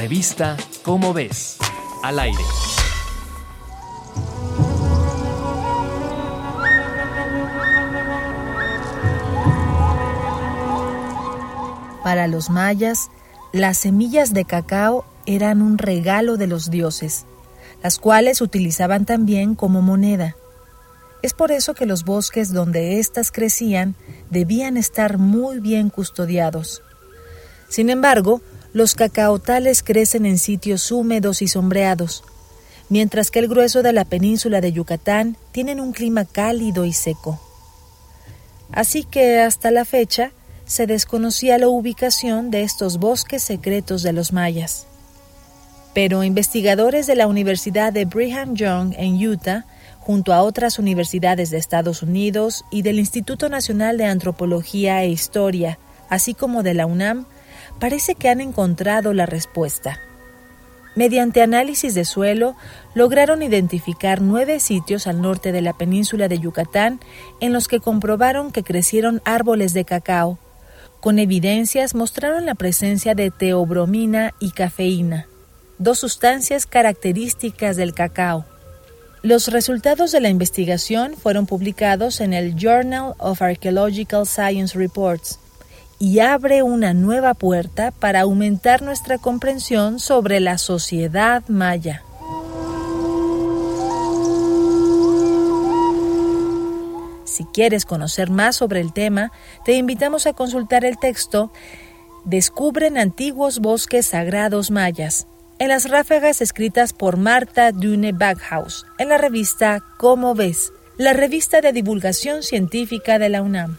Revista Cómo ves, al aire. Para los mayas, las semillas de cacao eran un regalo de los dioses, las cuales utilizaban también como moneda. Es por eso que los bosques donde éstas crecían debían estar muy bien custodiados. Sin embargo, los cacaotales crecen en sitios húmedos y sombreados, mientras que el grueso de la península de Yucatán tienen un clima cálido y seco. Así que hasta la fecha se desconocía la ubicación de estos bosques secretos de los mayas. Pero investigadores de la Universidad de Brigham Young en Utah, junto a otras universidades de Estados Unidos y del Instituto Nacional de Antropología e Historia, así como de la UNAM, parece que han encontrado la respuesta. Mediante análisis de suelo, lograron identificar nueve sitios al norte de la península de Yucatán en los que comprobaron que crecieron árboles de cacao, con evidencias mostraron la presencia de teobromina y cafeína, dos sustancias características del cacao. Los resultados de la investigación fueron publicados en el Journal of Archaeological Science Reports y abre una nueva puerta para aumentar nuestra comprensión sobre la sociedad maya. Si quieres conocer más sobre el tema, te invitamos a consultar el texto Descubren antiguos bosques sagrados mayas, en las ráfagas escritas por Marta Dune Backhaus, en la revista Cómo ves, la revista de divulgación científica de la UNAM.